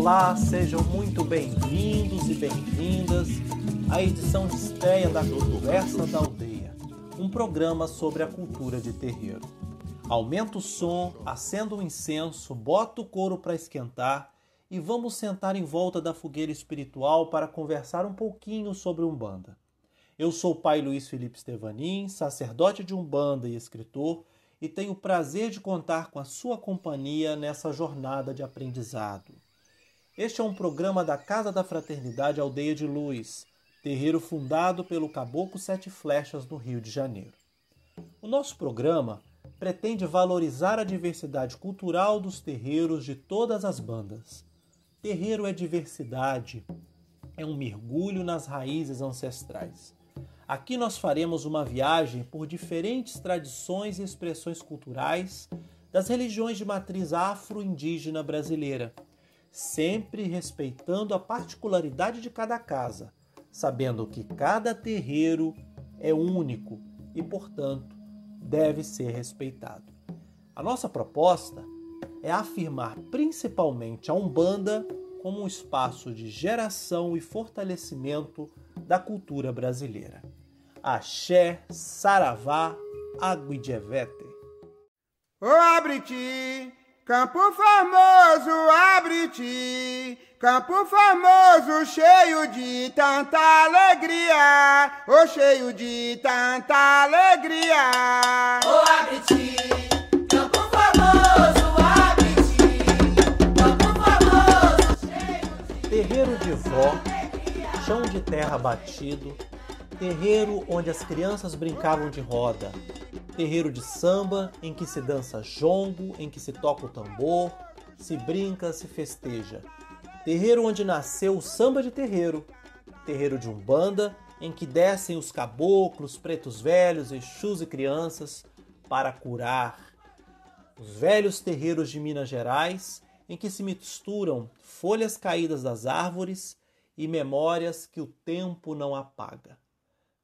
Olá, sejam muito bem-vindos e bem-vindas à edição de estreia da Conversa da Aldeia, um programa sobre a cultura de terreiro. Aumenta o som, acenda o incenso, bota o couro para esquentar e vamos sentar em volta da fogueira espiritual para conversar um pouquinho sobre Umbanda. Eu sou o pai Luiz Felipe Stevanin, sacerdote de Umbanda e escritor, e tenho o prazer de contar com a sua companhia nessa jornada de aprendizado. Este é um programa da Casa da Fraternidade Aldeia de Luz, terreiro fundado pelo Caboclo Sete Flechas no Rio de Janeiro. O nosso programa pretende valorizar a diversidade cultural dos terreiros de todas as bandas. Terreiro é diversidade, é um mergulho nas raízes ancestrais. Aqui nós faremos uma viagem por diferentes tradições e expressões culturais das religiões de matriz afro-indígena brasileira sempre respeitando a particularidade de cada casa, sabendo que cada terreiro é único e, portanto, deve ser respeitado. A nossa proposta é afirmar principalmente a Umbanda como um espaço de geração e fortalecimento da cultura brasileira. Axé, Saravá, Aguidjevete. Abre-te! Campo Formoso, abre-te, Campo Formoso, cheio de tanta alegria, oh cheio de tanta alegria. Oh, abre-te, Campo Formoso, abre-te, Campo Formoso, cheio de Terreiro de vó, chão de terra batido, terreiro onde as crianças brincavam de roda, terreiro de samba em que se dança jongo, em que se toca o tambor, se brinca, se festeja. Terreiro onde nasceu o samba de terreiro, terreiro de umbanda em que descem os caboclos, pretos velhos, exus e crianças para curar. Os velhos terreiros de Minas Gerais em que se misturam folhas caídas das árvores e memórias que o tempo não apaga.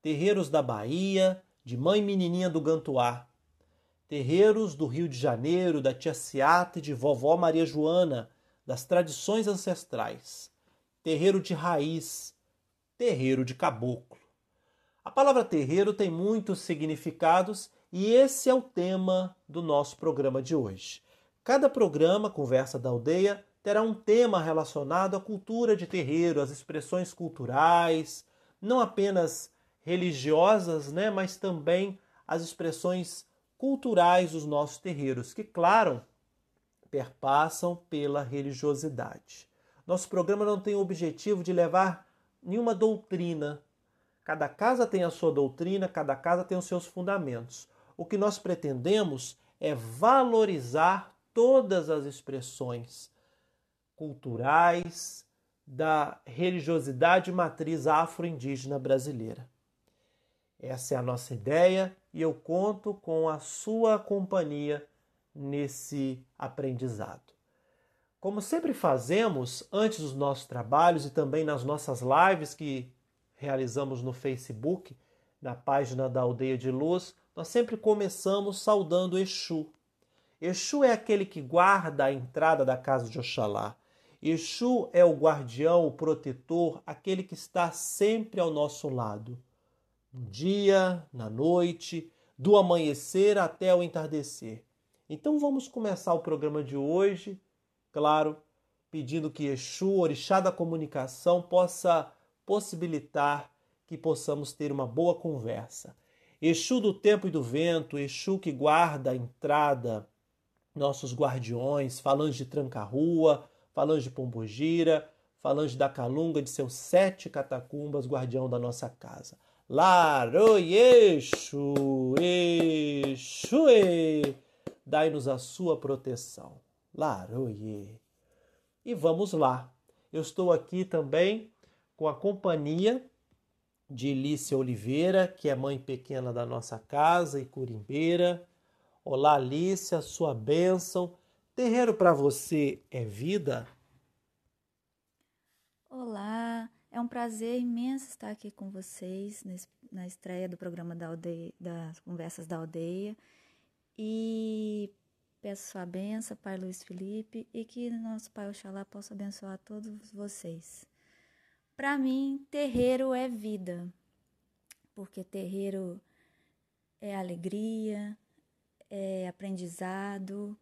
Terreiros da Bahia, de Mãe Menininha do Gantuá, terreiros do Rio de Janeiro, da Tia Seata e de Vovó Maria Joana, das tradições ancestrais, terreiro de raiz, terreiro de caboclo. A palavra terreiro tem muitos significados e esse é o tema do nosso programa de hoje. Cada programa, Conversa da Aldeia, terá um tema relacionado à cultura de terreiro, às expressões culturais, não apenas religiosas, né, mas também as expressões culturais dos nossos terreiros, que, claro, perpassam pela religiosidade. Nosso programa não tem o objetivo de levar nenhuma doutrina. Cada casa tem a sua doutrina, cada casa tem os seus fundamentos. O que nós pretendemos é valorizar todas as expressões culturais da religiosidade matriz afro-indígena brasileira. Essa é a nossa ideia e eu conto com a sua companhia nesse aprendizado. Como sempre fazemos antes dos nossos trabalhos e também nas nossas lives que realizamos no Facebook, na página da Aldeia de Luz, nós sempre começamos saudando Exu. Exu é aquele que guarda a entrada da casa de Oxalá. Exu é o guardião, o protetor, aquele que está sempre ao nosso lado no dia, na noite, do amanhecer até o entardecer. Então vamos começar o programa de hoje, claro, pedindo que Exu, orixá da comunicação, possa possibilitar que possamos ter uma boa conversa. Exu do tempo e do vento, Exu que guarda a entrada, nossos guardiões, falange de Tranca-Rua, falange de Pombogira, falange da Calunga, de seus sete catacumbas, guardião da nossa casa. Laroyexu, Exue, dai-nos a sua proteção. Laroye. E vamos lá. Eu estou aqui também com a companhia de Lícia Oliveira, que é mãe pequena da nossa casa e curimbeira. Olá, Lícia, sua bênção. Terreiro para você é vida? Olá, é um prazer imenso estar aqui com vocês nesse, na estreia do programa da aldeia, das Conversas da Aldeia. E peço sua benção, Pai Luiz Felipe, e que nosso Pai Oxalá possa abençoar todos vocês. Para mim, terreiro é vida, porque terreiro é alegria, é aprendizado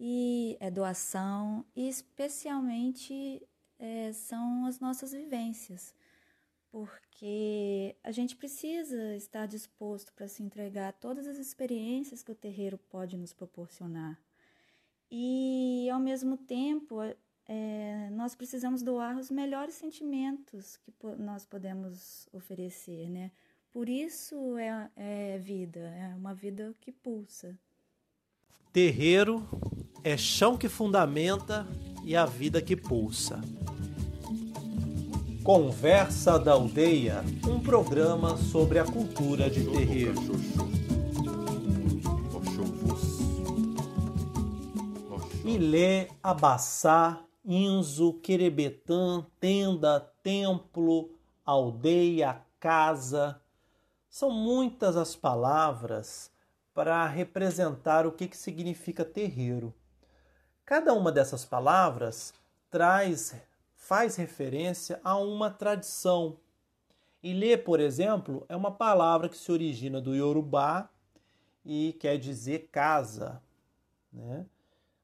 e é doação, e especialmente é, são as nossas vivências, porque a gente precisa estar disposto para se entregar a todas as experiências que o terreiro pode nos proporcionar. E, ao mesmo tempo, é, nós precisamos doar os melhores sentimentos que nós podemos oferecer, né? Por isso é, é vida, é uma vida que pulsa. Terreiro é chão que fundamenta e a vida que pulsa. Conversa da Aldeia, um programa sobre a cultura de terreiro. Ilê, Abaçá, Inzo, Querebetã, Tenda, Templo, Aldeia, Casa. São muitas as palavras para representar o que, que significa terreiro. Cada uma dessas palavras traz faz referência a uma tradição. Ilê, por exemplo, é uma palavra que se origina do Yorubá e quer dizer casa. Né?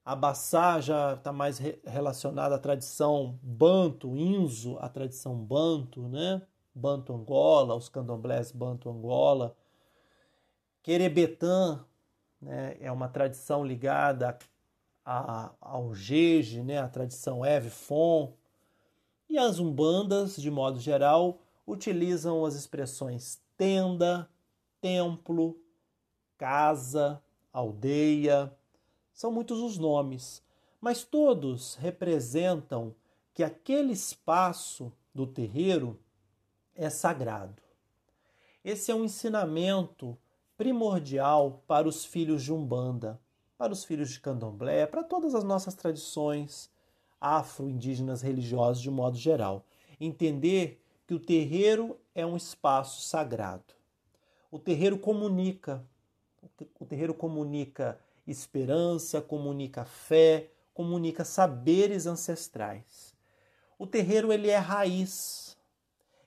Abaçá já está mais relacionada à tradição banto, inzo, a tradição banto, né? Banto Angola, os candomblés banto Angola. Querebetã né? é uma tradição ligada a, ao jeje, né? a tradição Eve Fon. E as umbandas, de modo geral, utilizam as expressões tenda, templo, casa, aldeia. São muitos os nomes, mas todos representam que aquele espaço do terreiro é sagrado. Esse é um ensinamento primordial para os filhos de Umbanda, para os filhos de Candomblé, para todas as nossas tradições afro-indígenas religiosos de modo geral. Entender que o terreiro é um espaço sagrado. O terreiro comunica, o terreiro comunica esperança, comunica fé, comunica saberes ancestrais. O terreiro ele é raiz.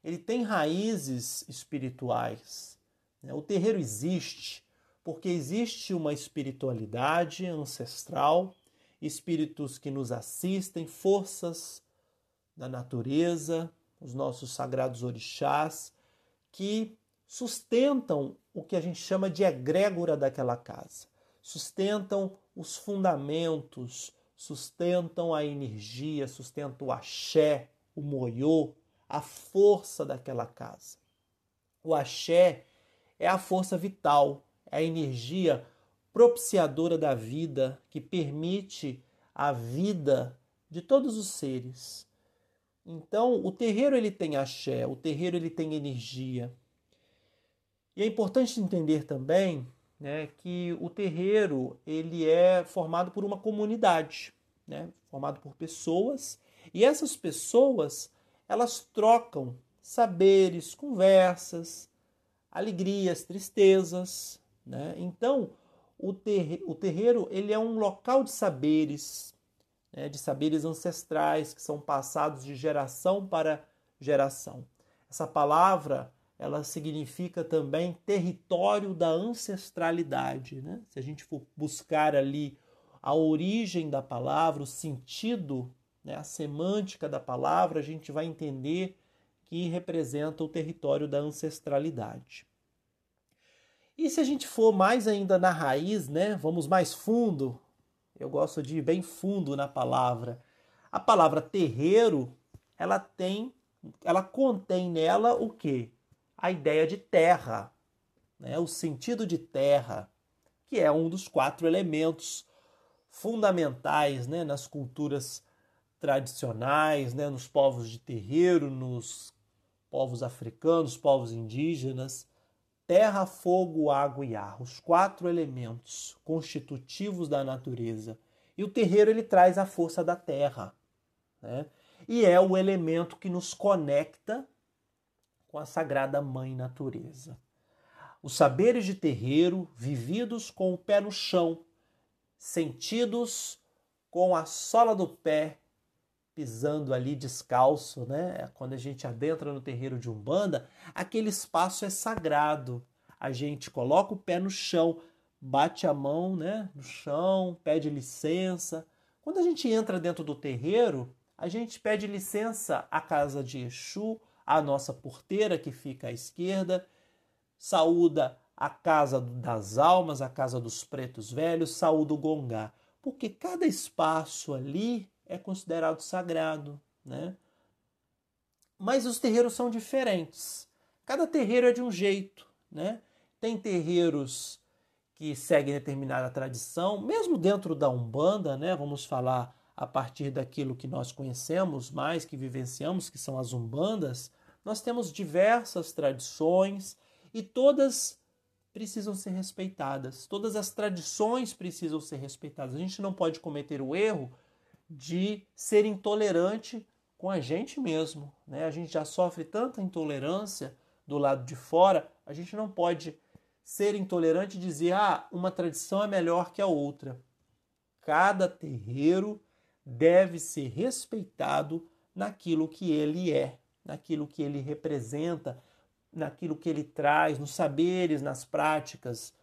Ele tem raízes espirituais. Né? O terreiro existe porque existe uma espiritualidade ancestral espíritos que nos assistem, forças da natureza, os nossos sagrados orixás, que sustentam o que a gente chama de egrégora daquela casa, sustentam os fundamentos, sustentam a energia, sustentam o axé, o moiô, a força daquela casa. O axé é a força vital, a energia propiciadora da vida, que permite a vida de todos os seres. Então, o terreiro ele tem axé, o terreiro ele tem energia. E é importante entender também né, que o terreiro ele é formado por uma comunidade, né, formado por pessoas, e essas pessoas elas trocam saberes, conversas, alegrias, tristezas. Né? Então, o, terreiro, o terreiro ele é um local de saberes, né, de saberes ancestrais que são passados de geração para geração. Essa palavra ela significa também território da ancestralidade. Né? Se a gente for buscar ali a origem da palavra, o sentido, né, a semântica da palavra, a gente vai entender que representa o território da ancestralidade. E se a gente for mais ainda na raiz, né? Vamos mais fundo. Eu gosto de ir bem fundo na palavra. A palavra terreiro, ela tem, ela contém nela o que? A ideia de terra, né? O sentido de terra, que é um dos quatro elementos fundamentais, né? Nas culturas tradicionais, né? Nos povos de terreiro, nos povos africanos, povos indígenas terra, fogo, água e ar, os quatro elementos constitutivos da natureza. E o terreiro ele traz a força da terra, né? E é o elemento que nos conecta com a sagrada mãe natureza. Os saberes de terreiro, vividos com o pé no chão, sentidos com a sola do pé pisando ali descalço, né? Quando a gente adentra no terreiro de Umbanda, aquele espaço é sagrado. A gente coloca o pé no chão, bate a mão, né, no chão, pede licença. Quando a gente entra dentro do terreiro, a gente pede licença à casa de Exu, à nossa porteira que fica à esquerda, saúda a casa das almas, a casa dos pretos velhos, saúda o gongá, porque cada espaço ali é considerado sagrado, né? Mas os terreiros são diferentes. Cada terreiro é de um jeito, né? Tem terreiros que seguem determinada tradição, mesmo dentro da Umbanda, né? Vamos falar a partir daquilo que nós conhecemos mais, que vivenciamos, que são as Umbandas, nós temos diversas tradições e todas precisam ser respeitadas. Todas as tradições precisam ser respeitadas. A gente não pode cometer o erro de ser intolerante com a gente mesmo. Né? A gente já sofre tanta intolerância do lado de fora, a gente não pode ser intolerante e dizer ah, uma tradição é melhor que a outra. Cada terreiro deve ser respeitado naquilo que ele é, naquilo que ele representa, naquilo que ele traz, nos saberes, nas práticas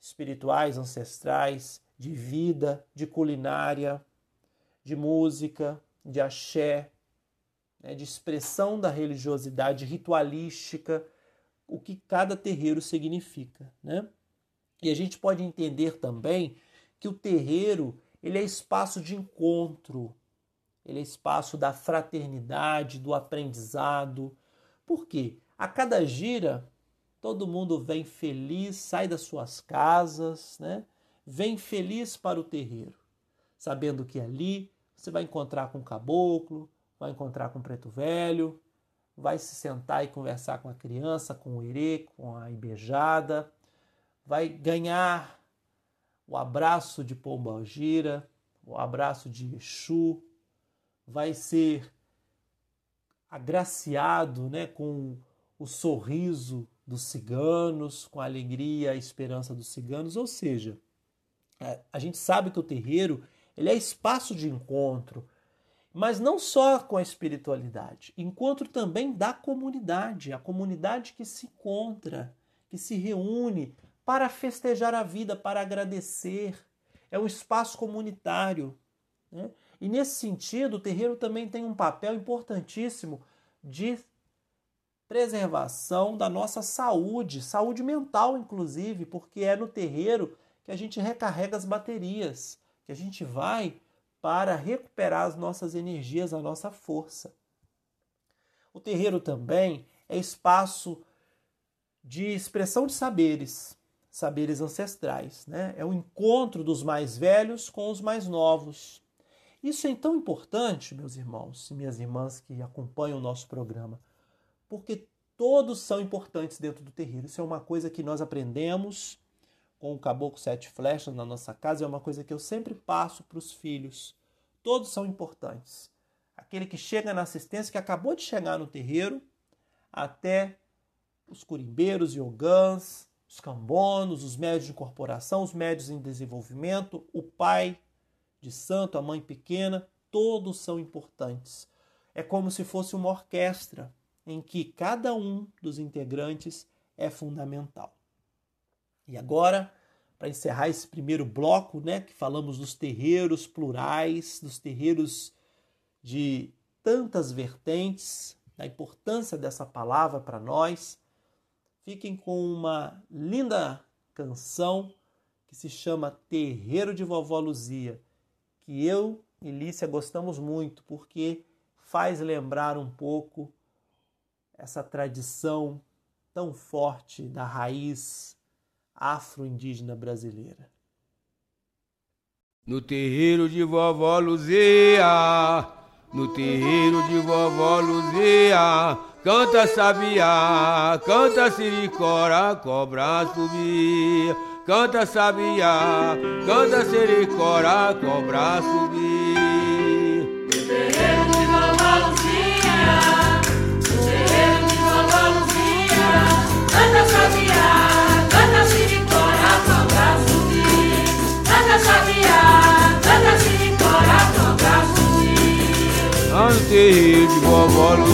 espirituais, ancestrais, de vida, de culinária, de música, de axé, né, de expressão da religiosidade ritualística, o que cada terreiro significa. Né? E a gente pode entender também que o terreiro ele é espaço de encontro, ele é espaço da fraternidade, do aprendizado. Por quê? A cada gira, todo mundo vem feliz, sai das suas casas, né? vem feliz para o terreiro, sabendo que ali você vai encontrar com o caboclo, vai encontrar com o preto velho, vai se sentar e conversar com a criança, com o erê, com a ibejada, vai ganhar o abraço de Pombagira, o abraço de Exu, vai ser agraciado né, com o sorriso dos ciganos, com a alegria, a esperança dos ciganos, ou seja, é, a gente sabe que o terreiro ele é espaço de encontro, mas não só com a espiritualidade, encontro também da comunidade, a comunidade que se encontra, que se reúne para festejar a vida, para agradecer. É um espaço comunitário. Né? E nesse sentido, o terreiro também tem um papel importantíssimo de preservação da nossa saúde, saúde mental, inclusive, porque é no terreiro que a gente recarrega as baterias que a gente vai para recuperar as nossas energias, a nossa força. O terreiro também é espaço de expressão de saberes, saberes ancestrais, né? É o encontro dos mais velhos com os mais novos. Isso é tão importante, meus irmãos e minhas irmãs que acompanham o nosso programa, porque todos são importantes dentro do terreiro. Isso é uma coisa que nós aprendemos com o caboclo sete flechas na nossa casa é uma coisa que eu sempre passo para os filhos. Todos são importantes. Aquele que chega na assistência, que acabou de chegar no terreiro, até os curimbeiros, yogãs, os cambonos, os médios de incorporação, os médios em desenvolvimento, o pai de santo, a mãe pequena, todos são importantes. É como se fosse uma orquestra em que cada um dos integrantes é fundamental. E agora, para encerrar esse primeiro bloco, né, que falamos dos terreiros plurais, dos terreiros de tantas vertentes, da importância dessa palavra para nós, fiquem com uma linda canção que se chama Terreiro de Vovó Luzia, que eu e Lícia gostamos muito, porque faz lembrar um pouco essa tradição tão forte da raiz afro-indígena brasileira. No terreiro de vovó Luzia, no terreiro de vovó Luzia, canta sabiá, canta siricora, cobra subia. Canta sabiá, canta siricora, cobra subia. Terreiro de vovó no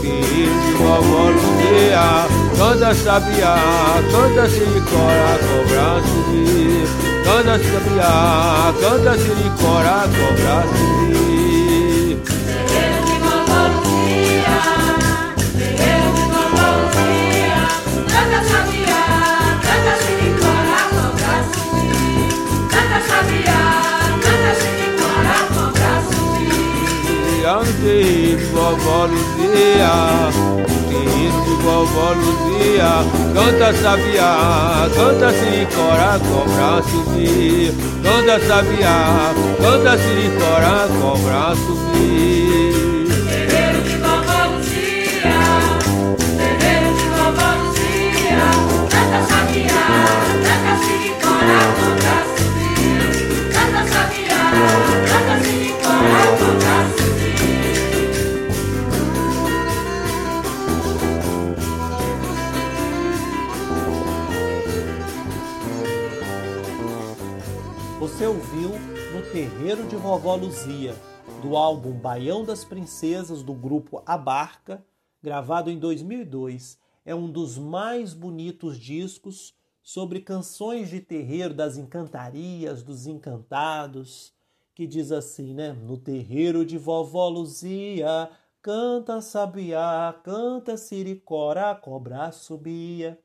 terreiro de vovó Luzia, canta sabiá, canta siricora, cobra subir, canta sabiá, canta siricora, cobra subir. Terreiro de vovó Luzia, de vovó Luzia, canta sabiá, canta siricora, cobra subir, canta sabiá, canta siricora, cobra subir. Terreiro de vovó Luzia, terreiro de vovó Luzia, canta sabiá, canta siricora, cobra subir. Canta sabiá, canta siricora, cobra subir. Terreiro de Vovó Luzia, do álbum Baião das Princesas do grupo A Barca, gravado em 2002. É um dos mais bonitos discos sobre canções de terreiro das encantarias, dos encantados, que diz assim, né? No terreiro de Vovó Luzia, canta sabiá, canta siricora, cobra subia.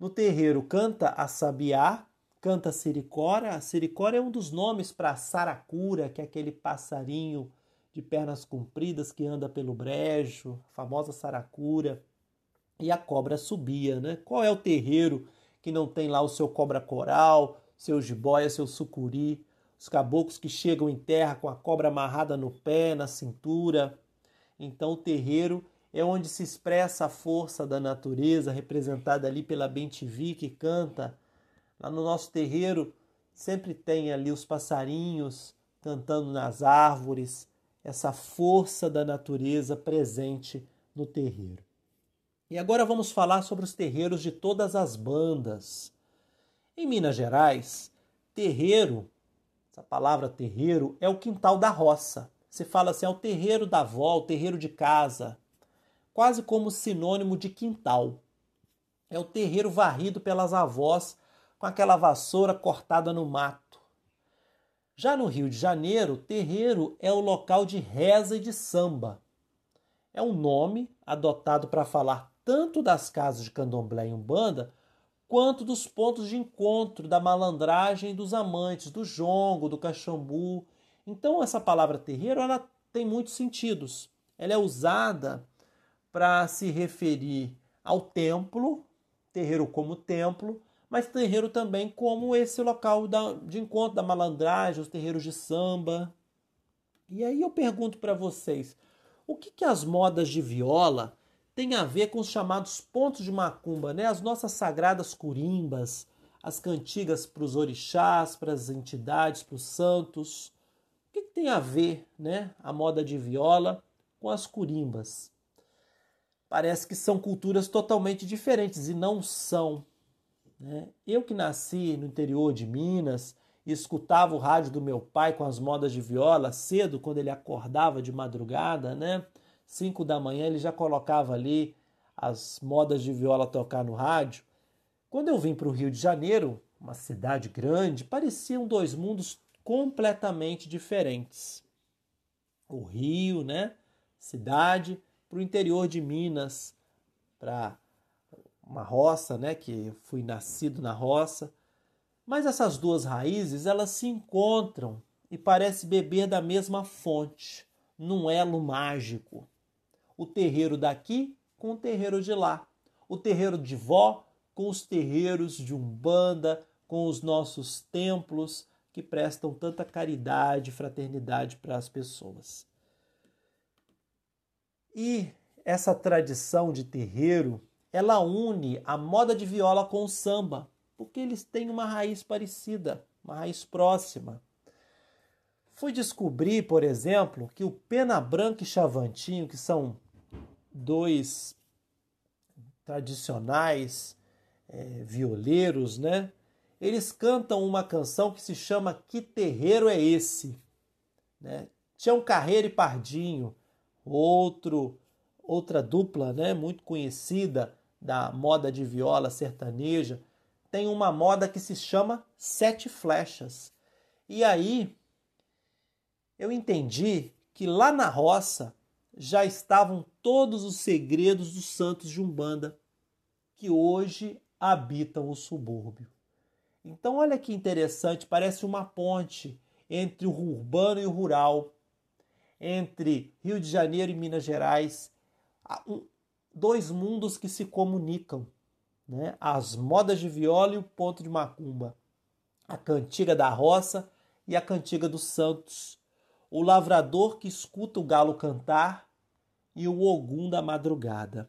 No terreiro canta a sabiá, canta siricora. A siricora é um dos nomes para saracura, que é aquele passarinho de pernas compridas que anda pelo brejo, a famosa saracura. E a cobra subia, né? Qual é o terreiro que não tem lá o seu cobra coral, seu jiboia, seu sucuri, os caboclos que chegam em terra com a cobra amarrada no pé, na cintura? Então, o terreiro é onde se expressa a força da natureza, representada ali pela Bentivi, que canta. Lá no nosso terreiro sempre tem ali os passarinhos cantando nas árvores, essa força da natureza presente no terreiro. E agora vamos falar sobre os terreiros de todas as bandas. Em Minas Gerais, terreiro, essa palavra terreiro, é o quintal da roça. Se fala assim, é o terreiro da avó, o terreiro de casa, quase como sinônimo de quintal. É o terreiro varrido pelas avós com aquela vassoura cortada no mato. Já no Rio de Janeiro, terreiro é o local de reza e de samba. É um nome adotado para falar tanto das casas de candomblé e umbanda, quanto dos pontos de encontro da malandragem dos amantes, do jongo, do caxambu. Então essa palavra terreiro ela tem muitos sentidos. Ela é usada para se referir ao templo, terreiro como templo, mas terreiro também como esse local da- de encontro da malandragem, os terreiros de samba. E aí eu pergunto para vocês, o que, que as modas de viola têm a ver com os chamados pontos de macumba, né? As nossas sagradas curimbas, as cantigas para os orixás, para as entidades, para os santos. O que, que tem a ver, né? A moda de viola com as curimbas? Parece que são culturas totalmente diferentes e não são. Né? Eu que nasci no interior de Minas escutava o rádio do meu pai com as modas de viola cedo, quando ele acordava de madrugada, né? Cinco da manhã ele já colocava ali as modas de viola tocar no rádio. Quando eu vim para o Rio de Janeiro, uma cidade grande, pareciam dois mundos completamente diferentes. O Rio, né? Cidade, para o interior de Minas, para uma roça, né? Que fui nascido na roça. Mas essas duas raízes, elas se encontram e parece beber da mesma fonte, num elo mágico. O terreiro daqui com o terreiro de lá. O terreiro de vó com os terreiros de Umbanda, com os nossos templos que prestam tanta caridade e fraternidade para as pessoas. E essa tradição de terreiro, ela une a moda de viola com o samba, porque eles têm uma raiz parecida, uma raiz próxima. Fui descobrir, por exemplo, que o Pena Branca e Chavantinho, que são dois tradicionais é, violeiros, né? Eles cantam uma canção que se chama Que Terreiro é Esse? Né? Tião Carreiro e Pardinho, outro outra dupla, né, muito conhecida da moda de viola sertaneja, tem uma moda que se chama Sete Flechas. E aí eu entendi que lá na roça já estavam todos os segredos dos santos de Umbanda que hoje habitam o subúrbio. Então, olha que interessante, parece uma ponte entre o urbano e o rural, entre Rio de Janeiro e Minas Gerais, dois mundos que se comunicam, né? As modas de viola e o ponto de macumba, a cantiga da roça e a cantiga dos santos, o lavrador que escuta o galo cantar e o ogum da madrugada.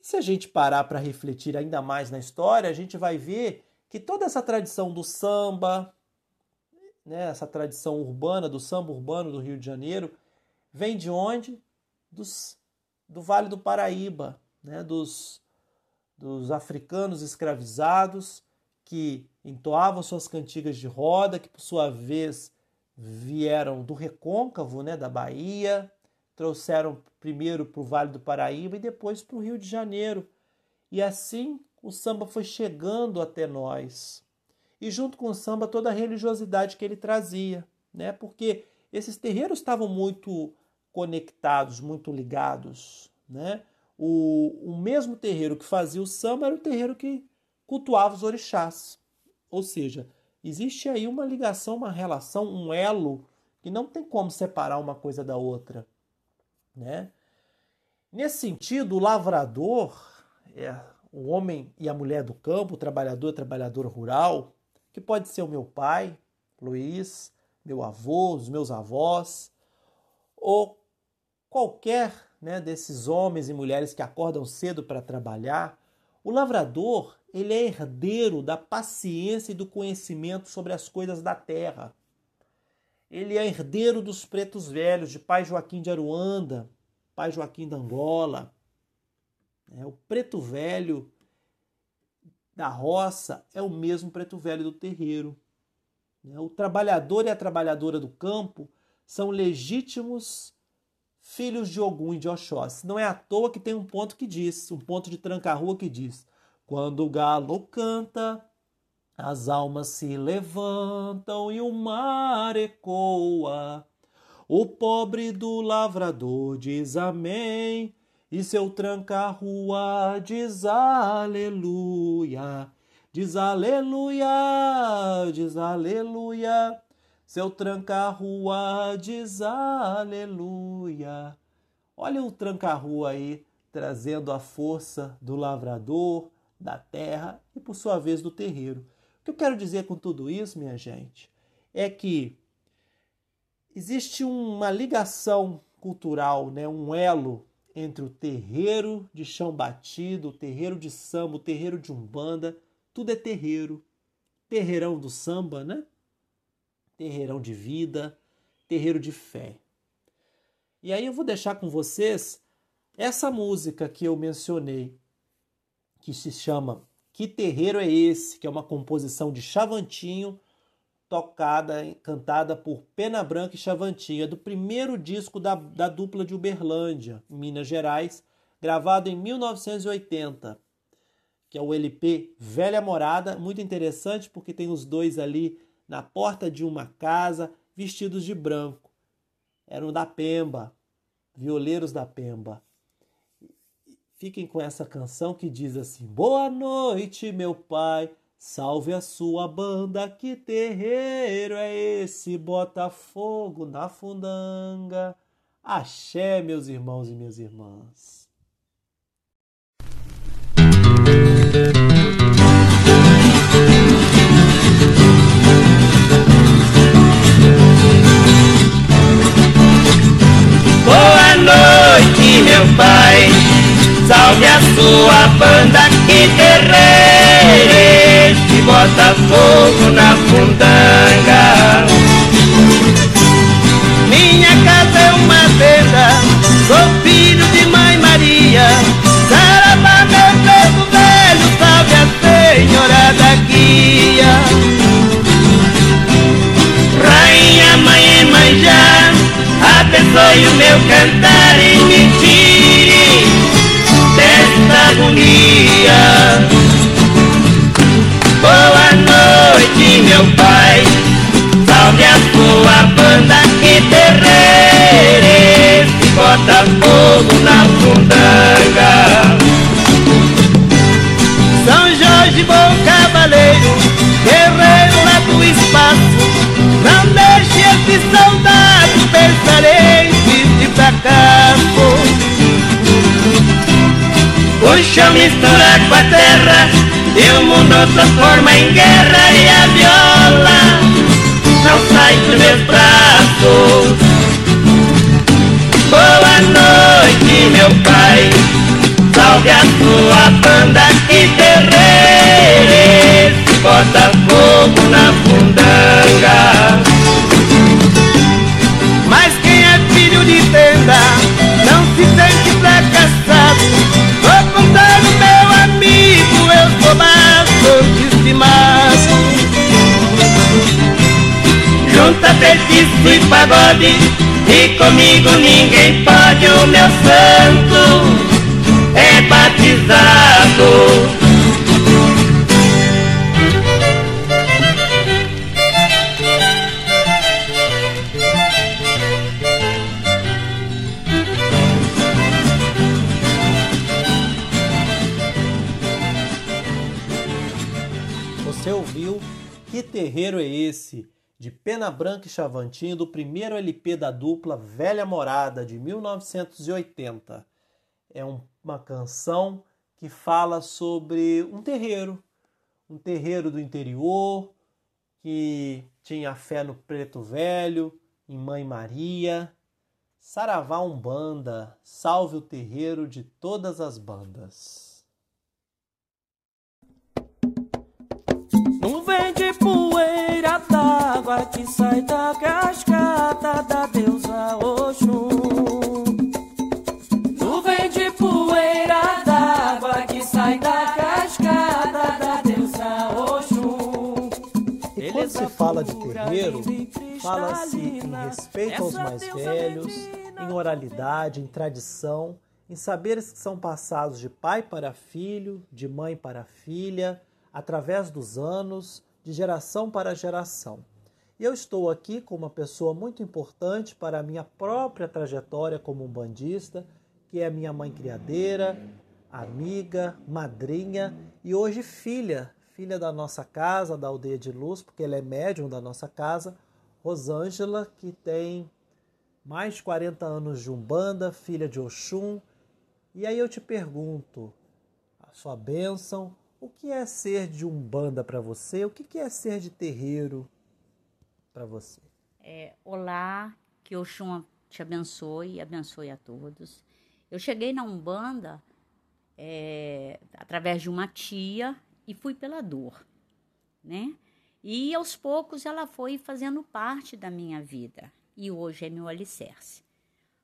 E se a gente parar para refletir ainda mais na história, a gente vai ver que toda essa tradição do samba, né, essa tradição urbana, do samba urbano do Rio de Janeiro, vem de onde? Dos, do Vale do Paraíba, né, dos, dos africanos escravizados que entoavam suas cantigas de roda, que por sua vez vieram do recôncavo, né, da Bahia, trouxeram primeiro para o Vale do Paraíba e depois para o Rio de Janeiro. E assim o samba foi chegando até nós. E junto com o samba toda a religiosidade que ele trazia, né? Porque esses terreiros estavam muito conectados, muito ligados, né? O, o mesmo terreiro que fazia o samba era o terreiro que cultuava os orixás. Ou seja, existe aí uma ligação, uma relação, um elo que não tem como separar uma coisa da outra. Né? Nesse sentido, o lavrador, é o homem e a mulher do campo, o trabalhador e trabalhadora rural, que pode ser o meu pai, Luiz, meu avô, os meus avós, ou qualquer né, desses homens e mulheres que acordam cedo para trabalhar, o lavrador ele é herdeiro da paciência e do conhecimento sobre as coisas da terra. Ele é herdeiro dos pretos velhos, de pai Joaquim de Aruanda, pai Joaquim da Angola. É, o preto velho da roça é o mesmo preto velho do terreiro. É, o trabalhador e a trabalhadora do campo são legítimos filhos de Ogum e de Oxóssi. Não é à toa que tem um ponto que diz, um ponto de tranca-rua que diz: quando o galo canta, as almas se levantam e o mar ecoa. O pobre do lavrador diz amém, e seu tranca-rua diz aleluia. Diz aleluia, diz aleluia. Seu tranca-rua diz aleluia. Olha o tranca-rua aí, trazendo a força do lavrador, da terra e, por sua vez, do terreiro. O que eu quero dizer com tudo isso, minha gente, é que existe uma ligação cultural, né, um elo entre o terreiro de chão batido, o terreiro de samba, o terreiro de umbanda, tudo é terreiro. Terreirão do samba, né? Terreirão de vida, terreiro de fé. E aí eu vou deixar com vocês essa música que eu mencionei, que se chama Que Terreiro é Esse? que é uma composição de Chavantinho, tocada, cantada por Pena Branca e Chavantinho. É do primeiro disco da, da dupla de Uberlândia, Minas Gerais, gravado em 1980, que é o LP Velha Morada, muito interessante porque tem os dois ali na porta de uma casa, vestidos de branco. Eram da Pemba, violeiros da Pemba. Fiquem com essa canção que diz assim: Boa noite, meu pai. Salve a sua banda, que terreiro é esse? Botafogo na fundanga. Axé, meus irmãos e minhas irmãs. Meu pai. Salve a sua banda que terreiro que bota fogo na fundanga. Minha casa é uma venda, sou filho de mãe Maria. Saravá, meu preto velho, salve a senhora da guia. Rainha, mãe e mãe já Boa noite, meu pai. Salve a sua banda que terreire, bota fogo na fundanga. São Jorge, bom cavaleiro, guerreiro lá do espaço. Não deixe esse soldado pensar em de fracasso. O chão mistura com a terra e o mundo transforma em guerra e a viola não sai dos meus braços. Boa noite, meu pai. Salve a sua banda que terreiro bota fogo na Petiço e pagode E comigo ninguém pode O meu santo é batizado De Pena Branca e Chavantinho, do primeiro LP da dupla Velha Morada, de 1980. É um- uma canção que fala sobre um terreiro, um terreiro do interior, que tinha fé no Preto Velho, em Mãe Maria. Saravá Umbanda, salve o terreiro de todas as bandas. Nuvem de poeira d'água que sai da cascata da deusa Oxum. Nuvem de poeira d'água que sai da cascata da deusa Oxum. E quando se fala de terreiro, fala-se em respeito aos mais velhos, em oralidade, em tradição, em saberes que são passados de pai para filho, de mãe para filha, através dos anos, de geração para geração. E eu estou aqui com uma pessoa muito importante para a minha própria trajetória como um bandista, que é minha mãe criadeira, amiga, madrinha e hoje filha, filha da nossa casa, da aldeia de luz, porque ela é médium da nossa casa, Rosângela, que tem mais de 40 anos de Umbanda, filha de Oxum. E aí eu te pergunto, a sua bênção, o que é ser de Umbanda para você? O que é ser de terreiro para você? É, olá, que Oxum te abençoe e abençoe a todos. Eu cheguei na Umbanda é, através de uma tia e fui pela dor, né? E aos poucos ela foi fazendo parte da minha vida e hoje é meu alicerce.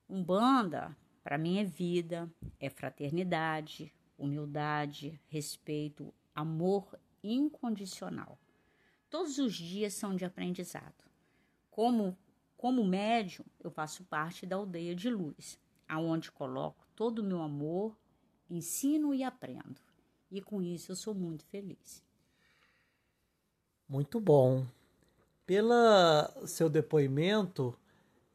Umbanda, para mim, é vida, é fraternidade, humildade, respeito, amor incondicional. Todos os dias são de aprendizado. Como, como médium, eu faço parte da aldeia de luz, aonde coloco todo o meu amor, ensino e aprendo. E com isso eu sou muito feliz. Muito bom. Pela seu depoimento,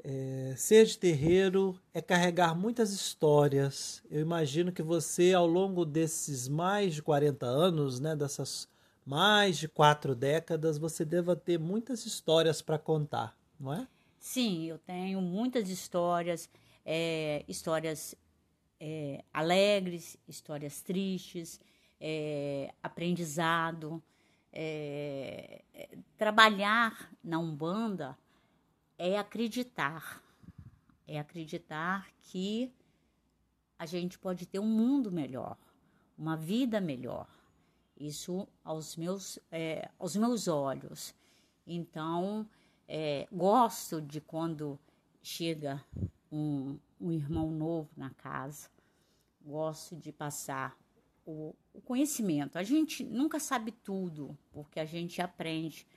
é, ser de terreiro é carregar muitas histórias. Eu imagino que você, ao longo desses mais de 40 anos, né, dessas mais de quatro décadas, você deva ter muitas histórias para contar, não é? Sim, eu tenho muitas histórias, é, histórias é, alegres, histórias tristes, é, aprendizado. É, é, trabalhar na Umbanda é acreditar, é acreditar que a gente pode ter um mundo melhor, uma vida melhor. Isso aos meus, é, aos meus olhos. Então, é, gosto de quando chega um, um irmão novo na casa, gosto de passar o, o conhecimento. A gente nunca sabe tudo, porque a gente aprende.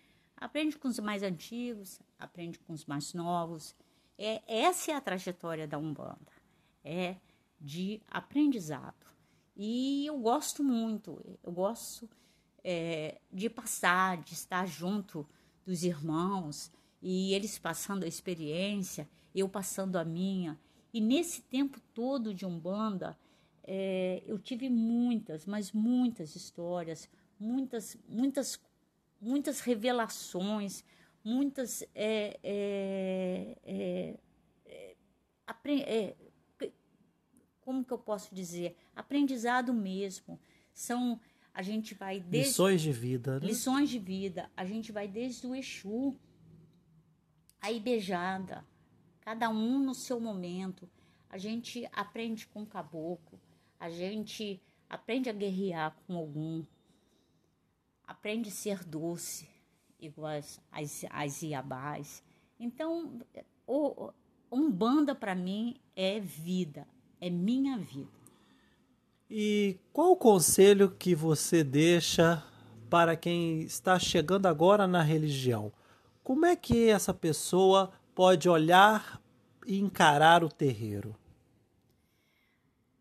Aprende com os mais antigos, aprende com os mais novos. É, essa é a trajetória da Umbanda. É de aprendizado. E eu gosto muito, eu gosto é, de passar, de estar junto dos irmãos e eles passando a experiência, eu passando a minha. E nesse tempo todo de Umbanda, é, eu tive muitas, mas muitas histórias, muitas, muitas, muitas revelações, muitas é, é, é, é como que eu posso dizer? Aprendizado mesmo. São a gente vai desde lições de vida, né? lições de vida. A gente vai desde o Exu, a Ibejada, cada um no seu momento. A gente aprende com o caboclo, a gente aprende a guerrear com algum, aprende a ser doce, igual as, as, as iabás. Então, o, Umbanda para mim é vida, é minha vida. E qual o conselho que você deixa para quem está chegando agora na religião? Como é que essa pessoa pode olhar e encarar o terreiro?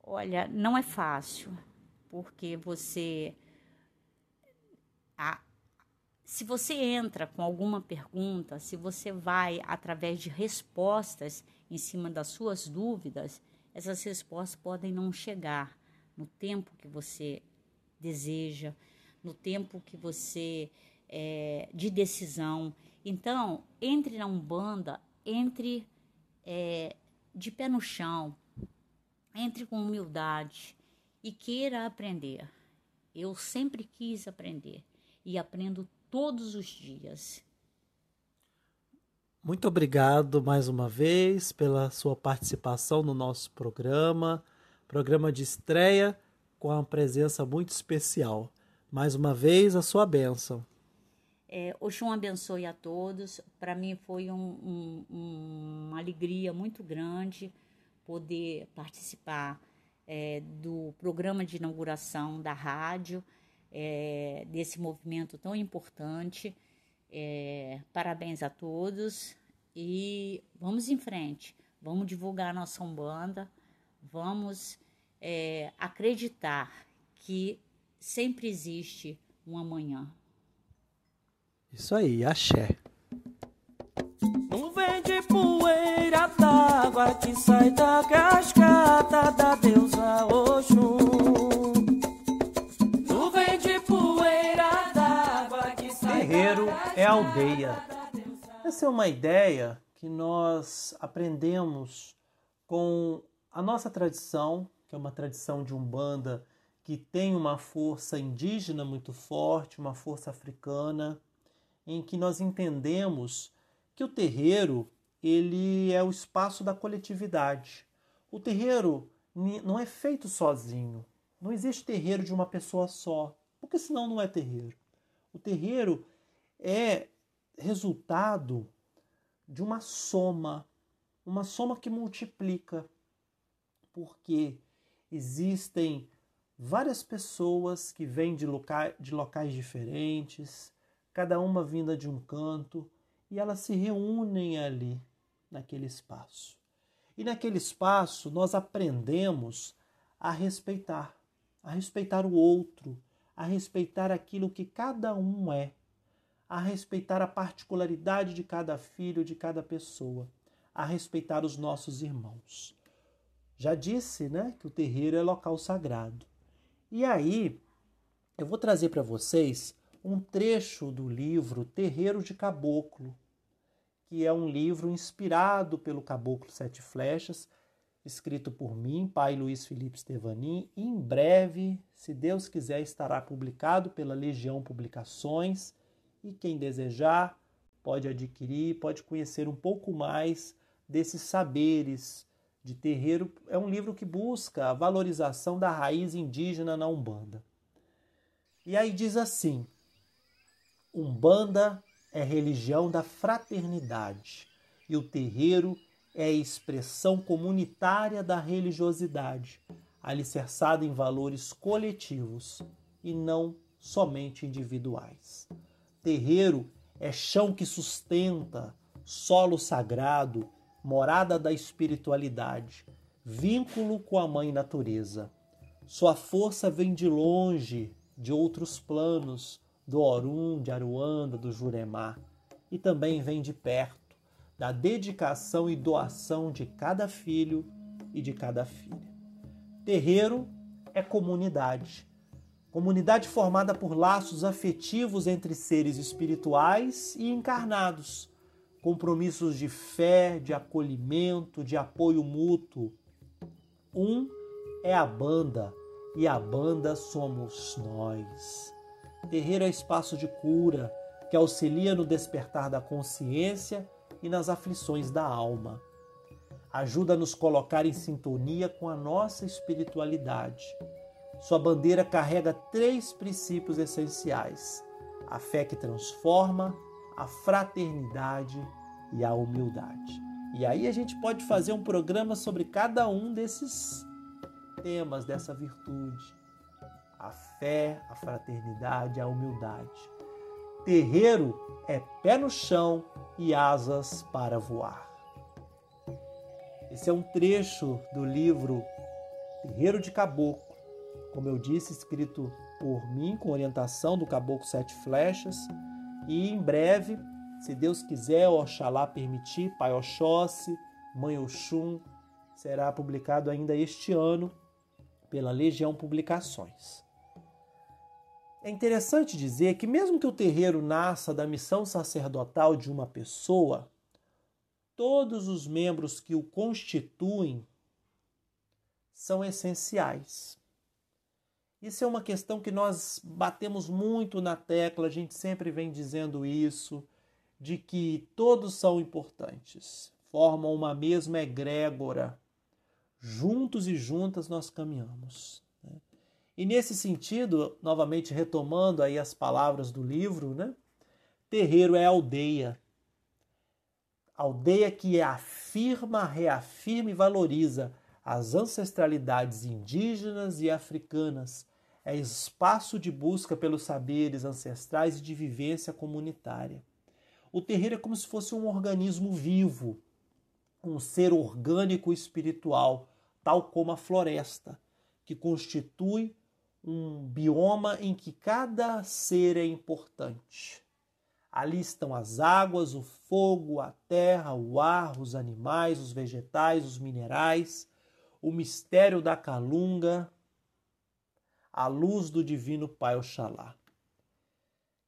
Olha, não é fácil, porque você. Se você entra com alguma pergunta, se você vai através de respostas em cima das suas dúvidas, essas respostas podem não chegar no tempo que você deseja, no tempo que você é, de decisão. Então, entre na Umbanda, entre é, de pé no chão, entre com humildade e queira aprender. Eu sempre quis aprender e aprendo todos os dias. Muito obrigado mais uma vez pela sua participação no nosso programa. Programa de estreia com uma presença muito especial. Mais uma vez, a sua bênção. É, Oxum abençoe a todos. Para mim foi um, um, uma alegria muito grande poder participar é, do programa de inauguração da rádio, é, desse movimento tão importante. É, parabéns a todos e vamos em frente. Vamos divulgar a nossa Umbanda, vamos é, acreditar que sempre existe um amanhã. Isso aí, axé. Nuvem de poeira d'água que sai da Essa é uma ideia que nós aprendemos com a nossa tradição que é uma tradição de umbanda que tem uma força indígena muito forte, uma força africana, em que nós entendemos que o terreiro ele é o espaço da coletividade. O terreiro não é feito sozinho. Não existe terreiro de uma pessoa só, porque senão não é terreiro. O terreiro é resultado de uma soma, uma soma que multiplica. Porque existem várias pessoas que vêm de, loca de locais diferentes, cada uma vinda de um canto, e elas se reúnem ali, naquele espaço. E naquele espaço nós aprendemos a respeitar, a respeitar o outro, a respeitar aquilo que cada um é, a respeitar a particularidade de cada filho, de cada pessoa, a respeitar os nossos irmãos. Já disse, né, que o terreiro é local sagrado. E aí, eu vou trazer para vocês um trecho do livro Terreiro de Caboclo, que é um livro inspirado pelo Caboclo Sete Flechas, escrito por mim, pai Luiz Felipe Stevanin, e em breve, se Deus quiser, estará publicado pela Legião Publicações, e quem desejar pode adquirir, pode conhecer um pouco mais desses saberes de terreiro é um livro que busca a valorização da raiz indígena na Umbanda. E aí diz assim: Umbanda é religião da fraternidade e o terreiro é a expressão comunitária da religiosidade, alicerçada em valores coletivos e não somente individuais. Terreiro é chão que sustenta, solo sagrado, morada da espiritualidade, vínculo com a Mãe Natureza. Sua força vem de longe, de outros planos, do Orum, de Aruanda, do Juremá, e também vem de perto, da dedicação e doação de cada filho e de cada filha. Terreiro é comunidade. Comunidade formada por laços afetivos entre seres espirituais e encarnados, compromissos de fé, de acolhimento, de apoio mútuo. Um é a banda e a banda somos nós. Terreiro é espaço de cura que auxilia no despertar da consciência e nas aflições da alma. Ajuda a nos colocar em sintonia com a nossa espiritualidade. Sua bandeira carrega três princípios essenciais: a fé que transforma, a fraternidade e a humildade. E aí a gente pode fazer um programa sobre cada um desses temas, dessa virtude: a fé, a fraternidade, a humildade. Terreiro é pé no chão e asas para voar. Esse é um trecho do livro Terreiro de Caboclo, como eu disse, escrito por mim, com orientação do Caboclo Sete Flechas. E em breve, se Deus quiser, Oxalá permitir, Pai Oxóssi, Mãe Oxum, será publicado ainda este ano pela Legião Publicações. É interessante dizer que, mesmo que o terreiro nasça da missão sacerdotal de uma pessoa, todos os membros que o constituem são essenciais. Isso é uma questão que nós batemos muito na tecla, a gente sempre vem dizendo isso, de que todos são importantes, formam uma mesma egrégora. Juntos e juntas nós caminhamos. E nesse sentido, novamente retomando aí as palavras do livro, né? Terreiro é aldeia. Aldeia que afirma, reafirma e valoriza as ancestralidades indígenas e africanas. É espaço de busca pelos saberes ancestrais e de vivência comunitária. O terreiro é como se fosse um organismo vivo, um ser orgânico espiritual, tal como a floresta, que constitui um bioma em que cada ser é importante. Ali estão as águas, o fogo, a terra, o ar, os animais, os vegetais, os minerais, o mistério da calunga, a luz do divino Pai Oxalá.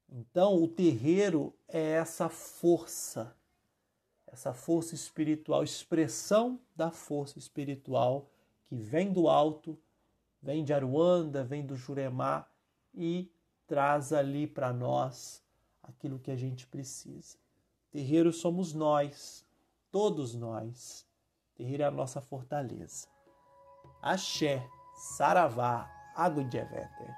Então, o terreiro é essa força, essa força espiritual, expressão da força espiritual que vem do alto vem de Aruanda, vem do Juremá e traz ali para nós aquilo que a gente precisa. Terreiro somos nós, todos nós. Terreiro é a nossa fortaleza. Axé, Saravá, Evéter.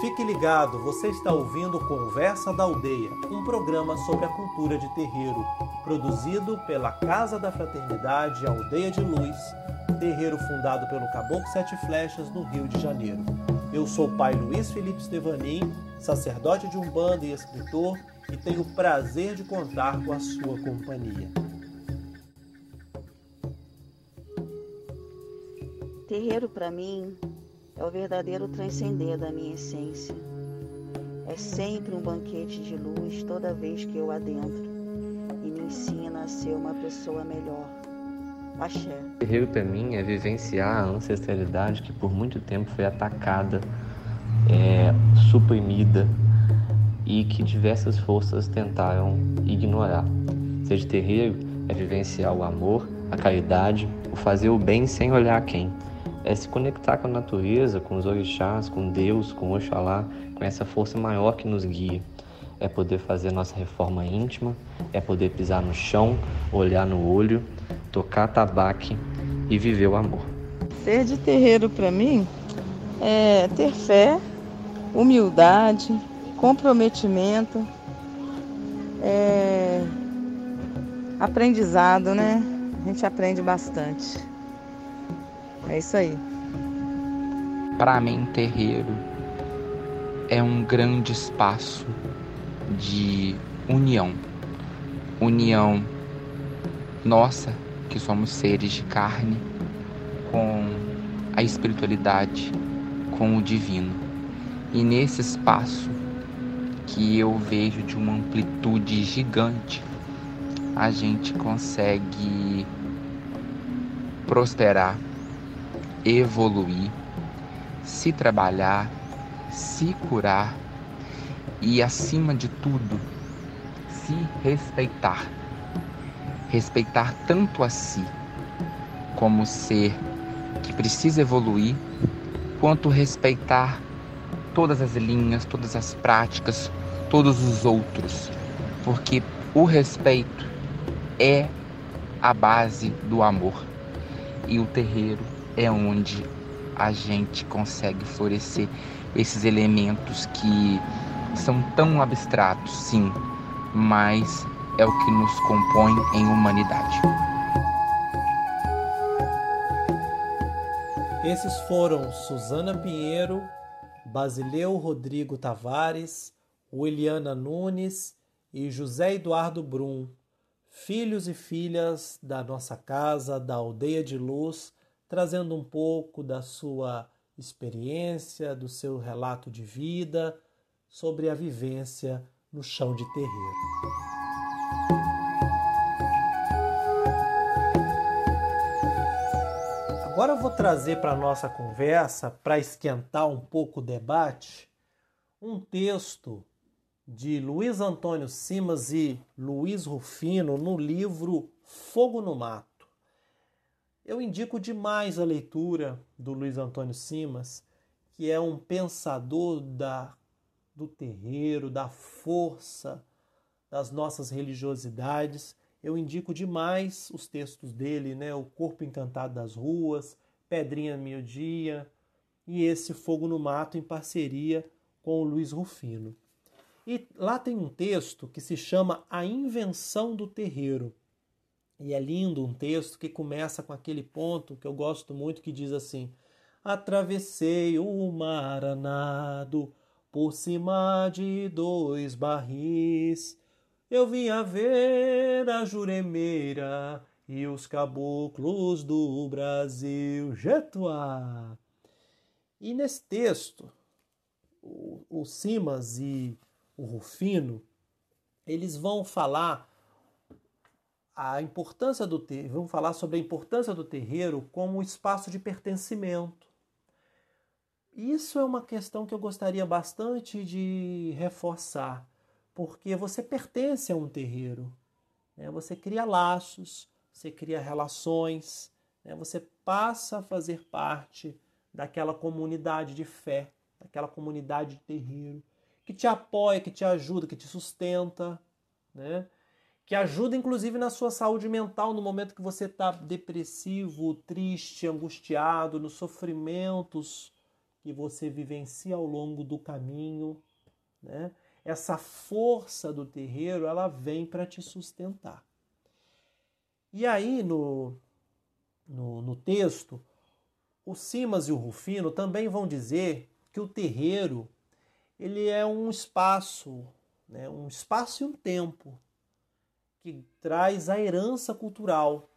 Fique ligado, você está ouvindo Conversa da Aldeia, um programa sobre a cultura de terreiro, produzido pela Casa da Fraternidade Aldeia de Luz, terreiro fundado pelo Caboclo Sete Flechas, no Rio de Janeiro. Eu sou o pai Luiz Felipe Stevanin, sacerdote de Umbanda e escritor, e tenho o prazer de contar com a sua companhia. Terreiro para mim é o verdadeiro transcender da minha essência. É sempre um banquete de luz toda vez que eu adentro e me ensina a ser uma pessoa melhor. Axé. Terreiro para mim é vivenciar a ancestralidade que por muito tempo foi atacada, é, suprimida e que diversas forças tentaram ignorar. Ser terreiro é vivenciar o amor, a caridade, o fazer o bem sem olhar a quem é se conectar com a natureza, com os orixás, com Deus, com Oxalá, com essa força maior que nos guia. É poder fazer nossa reforma íntima, é poder pisar no chão, olhar no olho, tocar tabaque e viver o amor. Ser de terreiro para mim é ter fé, humildade, comprometimento, é... aprendizado, né? A gente aprende bastante. É isso aí. Para mim, terreiro é um grande espaço de união. União nossa, que somos seres de carne, com a espiritualidade, com o divino. E nesse espaço que eu vejo de uma amplitude gigante, a gente consegue prosperar, evoluir, se trabalhar, se curar e, acima de tudo, se respeitar. Respeitar tanto a si como ser que precisa evoluir, quanto respeitar todas as linhas, todas as práticas, todos os outros, porque o respeito é a base do amor e o terreiro é onde a gente consegue florescer esses elementos que são tão abstratos, sim, mas é o que nos compõe em humanidade. Esses foram Suzana Pinheiro, Basileu Rodrigo Tavares, Williana Nunes e José Eduardo Brum, filhos e filhas da nossa casa, da Aldeia de Luz, trazendo um pouco da sua experiência, do seu relato de vida sobre a vivência no chão de terreiro. Agora eu vou trazer para a nossa conversa, para esquentar um pouco o debate, um texto de Luiz Antônio Simas e Luiz Rufino no livro Fogo no Mato. Eu indico demais a leitura do Luiz Antônio Simas, que é um pensador da, do terreiro, da força das nossas religiosidades. Eu indico demais os textos dele, né? O Corpo Encantado das Ruas, Pedrinha Dia e esse Fogo no Mato em parceria com o Luiz Rufino. E lá tem um texto que se chama A Invenção do Terreiro. E é lindo um texto que começa com aquele ponto que eu gosto muito que diz assim: Atravessei o mar anado por cima de dois barris. Eu vim a ver a juremeira e os caboclos do Brasil. Jetuá! E nesse texto, o, o Simas e o Rufino, eles vão falar a importância do terreiro, vão falar sobre a importância do terreiro como espaço de pertencimento. Isso é uma questão que eu gostaria bastante de reforçar, porque você pertence a um terreiro, né? você cria laços, você cria relações, né? você passa a fazer parte daquela comunidade de fé, daquela comunidade de terreiro que te apoia, que te ajuda, que te sustenta, né? Que ajuda inclusive na sua saúde mental no momento que você está depressivo, triste, angustiado, nos sofrimentos que você vivencia ao longo do caminho. Né? Essa força do terreiro ela vem para te sustentar. E aí no, no, no texto, o Simas e o Rufino também vão dizer que o terreiro ele é um espaço, né, um espaço e um tempo que traz a herança cultural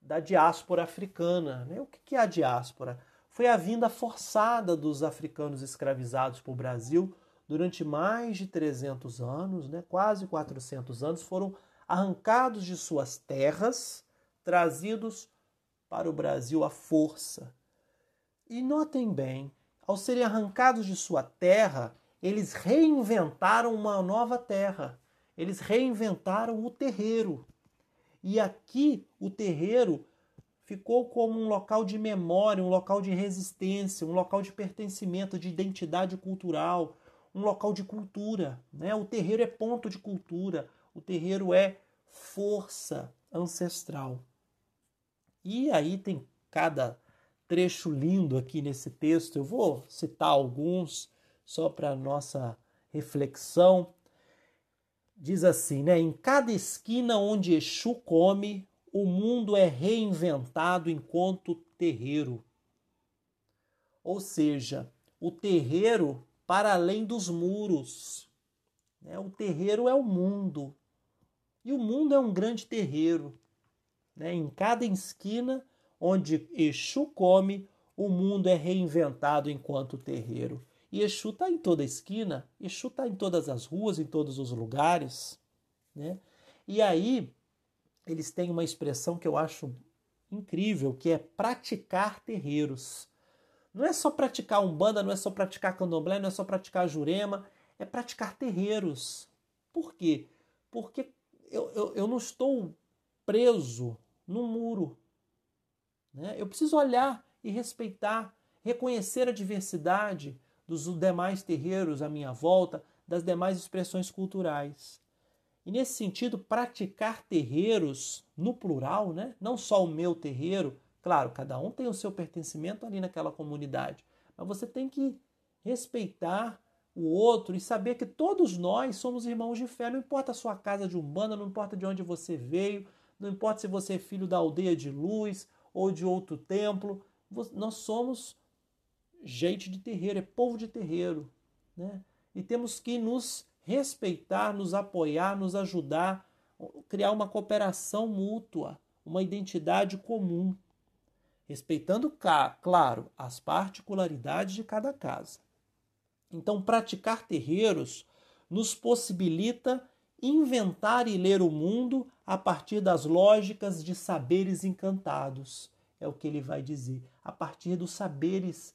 da diáspora africana. Né? O que é a diáspora? Foi a vinda forçada dos africanos escravizados para o Brasil durante mais de 300 anos, né? quase 400 anos, foram arrancados de suas terras, trazidos para o Brasil à força. E notem bem ao serem arrancados de sua terra, eles reinventaram uma nova terra. Eles reinventaram o terreiro. E aqui o terreiro ficou como um local de memória, um local de resistência, um local de pertencimento, de identidade cultural, um local de cultura. Né? O terreiro é ponto de cultura, o terreiro é força ancestral. E aí tem cada trecho lindo aqui nesse texto. Eu vou citar alguns só para nossa reflexão. Diz assim, né? Em cada esquina onde Exu come, o mundo é reinventado enquanto terreiro. Ou seja, o terreiro para além dos muros. Né? O terreiro é o mundo. E o mundo é um grande terreiro. Né? Em cada esquina onde Exu come, o mundo é reinventado enquanto terreiro. E Exu está em toda esquina, Exu está em todas as ruas, em todos os lugares. Né? E aí eles têm uma expressão que eu acho incrível, que é praticar terreiros. Não é só praticar umbanda, não é só praticar candomblé, não é só praticar jurema, é praticar terreiros. Por quê? Porque eu, eu, eu não estou preso no muro. Né? Eu preciso olhar e respeitar, reconhecer a diversidade dos demais terreiros à minha volta, das demais expressões culturais. E nesse sentido, praticar terreiros no plural, né? não só o meu terreiro, claro, cada um tem o seu pertencimento ali naquela comunidade, mas você tem que respeitar o outro e saber que todos nós somos irmãos de fé, não importa a sua casa de umbanda, não importa de onde você veio, não importa se você é filho da aldeia de luz ou de outro templo, nós somos gente de terreiro, é povo de terreiro, né? E temos que nos respeitar, nos apoiar, nos ajudar, criar uma cooperação mútua, uma identidade comum, respeitando, claro, as particularidades de cada casa. Então, praticar terreiros nos possibilita inventar e ler o mundo a partir das lógicas de saberes encantados. É o que ele vai dizer. A partir dos saberes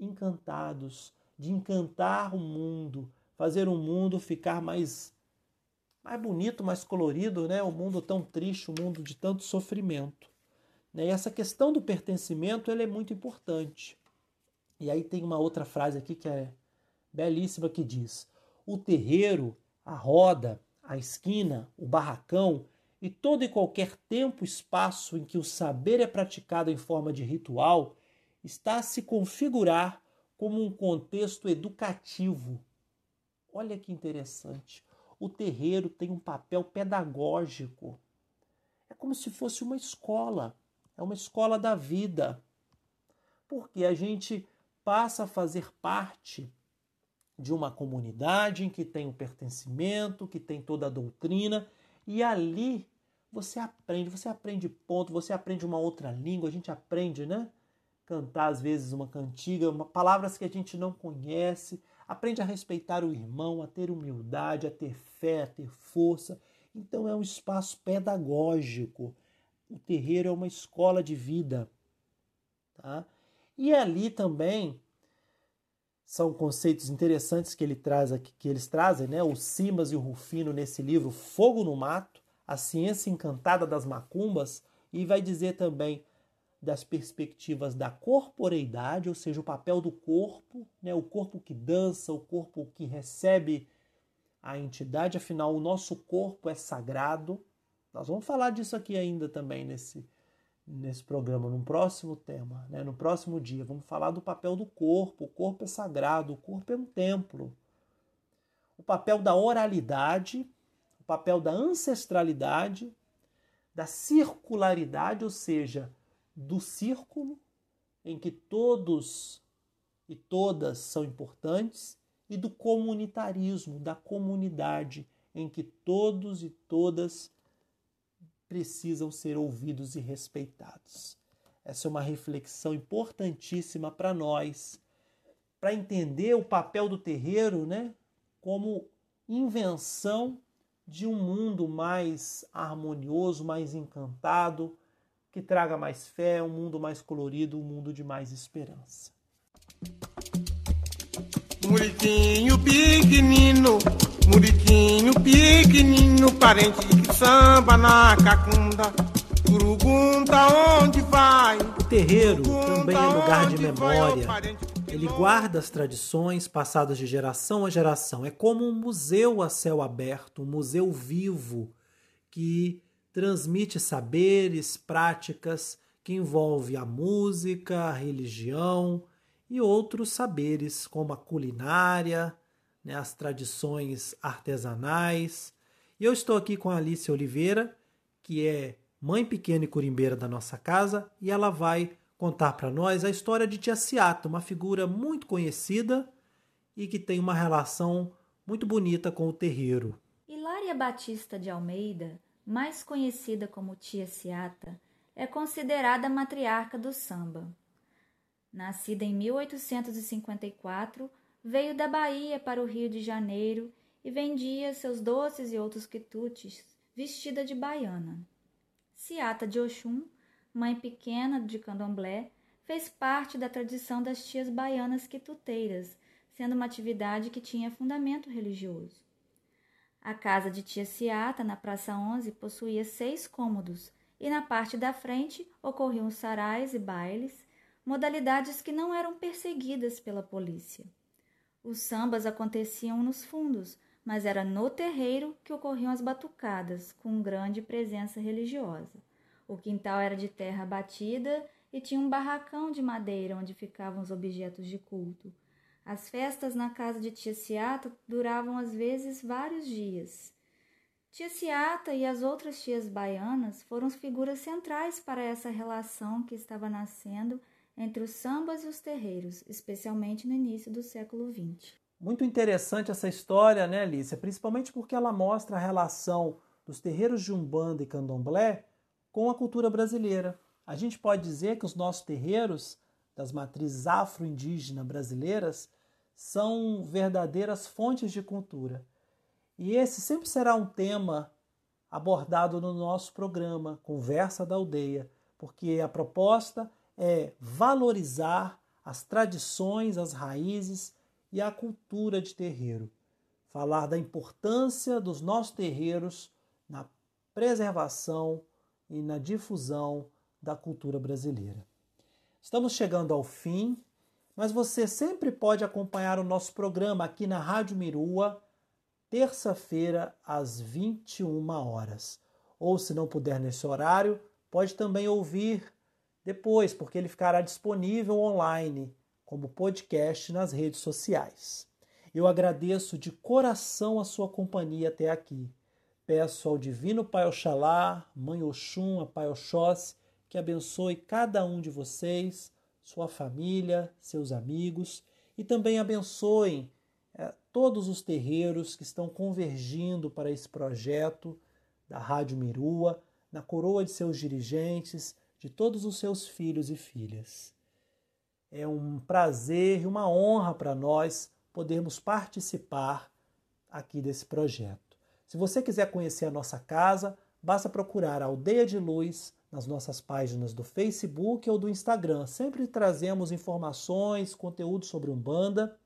encantados, de encantar o mundo, fazer o mundo ficar mais mais bonito, mais colorido, né? O mundo tão triste, o mundo de tanto sofrimento. Né? E essa questão do pertencimento ele é muito importante. E aí tem uma outra frase aqui que é belíssima que diz: o terreiro, a roda, a esquina, o barracão e todo e qualquer tempo espaço em que o saber é praticado em forma de ritual está a se configurar como um contexto educativo Olha que interessante. O terreiro tem um papel pedagógico. É como se fosse uma escola. É uma escola da vida. Porque a gente passa a fazer parte de uma comunidade em que tem o pertencimento, que tem toda a doutrina, e ali você aprende, você aprende ponto, você aprende uma outra língua, a gente aprende, né? Cantar às vezes uma cantiga, uma, palavras que a gente não conhece, Aprende a respeitar o irmão, a ter humildade, a ter fé, a ter força. Então é um espaço pedagógico. O terreiro é uma escola de vida. Tá? E ali também são conceitos interessantes que ele traz aqui, que eles trazem, né? O Simas e o Rufino nesse livro Fogo no Mato, a ciência encantada das macumbas, e vai dizer também das perspectivas da corporeidade, ou seja, o papel do corpo, né? o corpo que dança, o corpo que recebe a entidade, afinal, o nosso corpo é sagrado. Nós vamos falar disso aqui ainda também nesse, nesse programa, num próximo tema, né? no próximo dia. Vamos falar do papel do corpo. O corpo é sagrado, o corpo é um templo. O papel da oralidade, o papel da ancestralidade, da circularidade, ou seja, do círculo em que todos e todas são importantes e do comunitarismo, da comunidade em que todos e todas precisam ser ouvidos e respeitados. Essa é uma reflexão importantíssima para nós, para entender o papel do terreiro, né, como invenção de um mundo mais harmonioso, mais encantado, que traga mais fé, um mundo mais colorido, um mundo de mais esperança. Muriquinho pequenino, muriquinho pequenino, parente que samba na cacunda. Pergunta onde vai? O terreiro também é lugar de memória. Ele guarda as tradições passadas de geração a geração. É como um museu a céu aberto, um museu vivo que transmite saberes, práticas que envolvem a música, a religião e outros saberes, como a culinária, né, as tradições artesanais. E eu estou aqui com a Alice Oliveira, que é mãe pequena e curimbeira da nossa casa, e ela vai contar para nós a história de Tia Ciata, uma figura muito conhecida e que tem uma relação muito bonita com o terreiro. Hilária Batista de Almeida mais conhecida como Tia Ciata, é considerada matriarca do samba. Nascida em 1854, veio da Bahia para o Rio de Janeiro e vendia seus doces e outros quitutes vestida de baiana. Ciata de Oxum, mãe pequena de candomblé, fez parte da tradição das tias baianas quituteiras, sendo uma atividade que tinha fundamento religioso. A casa de tia Ciata, na Praça 11, possuía seis cômodos e na parte da frente ocorriam sarais e bailes, modalidades que não eram perseguidas pela polícia. Os sambas aconteciam nos fundos, mas era no terreiro que ocorriam as batucadas, com grande presença religiosa. O quintal era de terra batida e tinha um barracão de madeira onde ficavam os objetos de culto. As festas na casa de Tia Ciata duravam às vezes vários dias. Tia Ciata e as outras tias baianas foram figuras centrais para essa relação que estava nascendo entre os sambas e os terreiros, especialmente no início do século XX. Muito interessante essa história, né, Alicia? Principalmente porque ela mostra a relação dos terreiros de Umbanda e Candomblé com a cultura brasileira. A gente pode dizer que os nossos terreiros das matrizes afro-indígena brasileiras são verdadeiras fontes de cultura. E esse sempre será um tema abordado no nosso programa Conversa da Aldeia, porque a proposta é valorizar as tradições, as raízes e a cultura de terreiro. Falar da importância dos nossos terreiros na preservação e na difusão da cultura brasileira. Estamos chegando ao fim, mas você sempre pode acompanhar o nosso programa aqui na Rádio Mirua terça-feira às 21 horas. Ou se não puder nesse horário, pode também ouvir depois, porque ele ficará disponível online como podcast nas redes sociais. Eu agradeço de coração a sua companhia até aqui. Peço ao Divino Pai Oxalá, Mãe Oxum, a Pai Oxóssi, que abençoe cada um de vocês, sua família, seus amigos e também abençoem é, todos os terreiros que estão convergindo para esse projeto da Rádio Mirua, na coroa de seus dirigentes, de todos os seus filhos e filhas. É um prazer e uma honra para nós podermos participar aqui desse projeto. Se você quiser conhecer a nossa casa, basta procurar a Aldeia de Luz nas nossas páginas do Facebook ou do Instagram. Sempre trazemos informações, conteúdo sobre Umbanda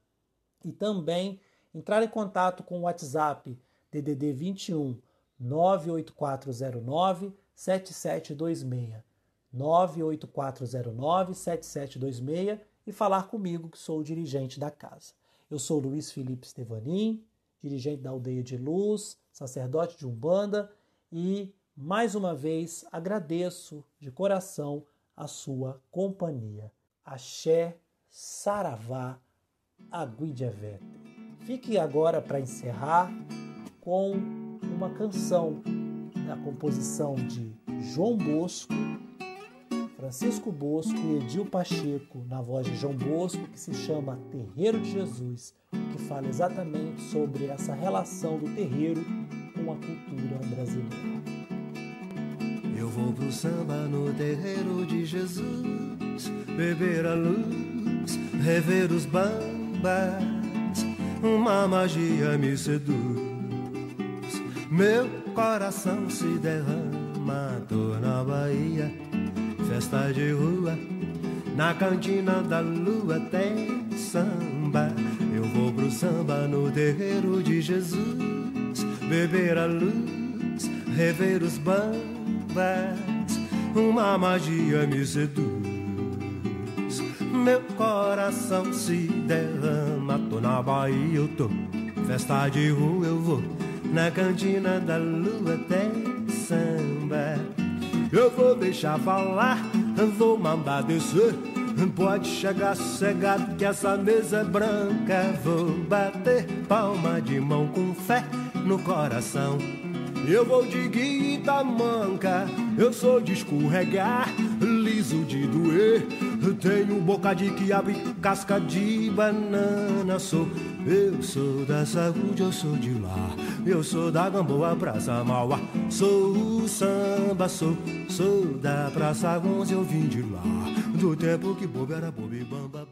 e também entrar em contato com o WhatsApp DDD 21 98409 7726 98409 7726 e falar comigo que sou o dirigente da casa. Eu sou Luiz Felipe Stevanin, dirigente da Aldeia de Luz, sacerdote de Umbanda e mais uma vez agradeço de coração a sua companhia. Axé, Saravá, Aguidjevete. Fique agora para encerrar com uma canção da composição de João Bosco, Francisco Bosco e Edil Pacheco, na voz de João Bosco, que se chama Terreiro de Jesus, que fala exatamente sobre essa relação do terreiro com a cultura brasileira. Eu vou pro samba no terreiro de Jesus, beber a luz, rever os bambas uma magia me seduz. Meu coração se derrama, tô na Bahia, festa de rua, na cantina da lua tem samba. Eu vou pro samba no terreiro de Jesus, beber a luz, rever os bambas, uma magia me seduz meu coração se derrama. Tô na Bahia, eu tô. Festa de rua eu vou. Na cantina da lua tem samba. Eu vou deixar falar, vou mandar descer. Pode chegar cegado que essa mesa é branca. Vou bater palma de mão com fé no coração. Eu vou de guita manca, eu sou de escorregar, liso de doer. Tenho boca de quiabo e casca de banana. Sou, eu sou da saúde, eu sou de lá. Eu sou da Gamboa, Praça Mauá. Sou o samba, sou, sou da Praça Gonze, eu vim de lá. Do tempo que bobo era bobo e bamba.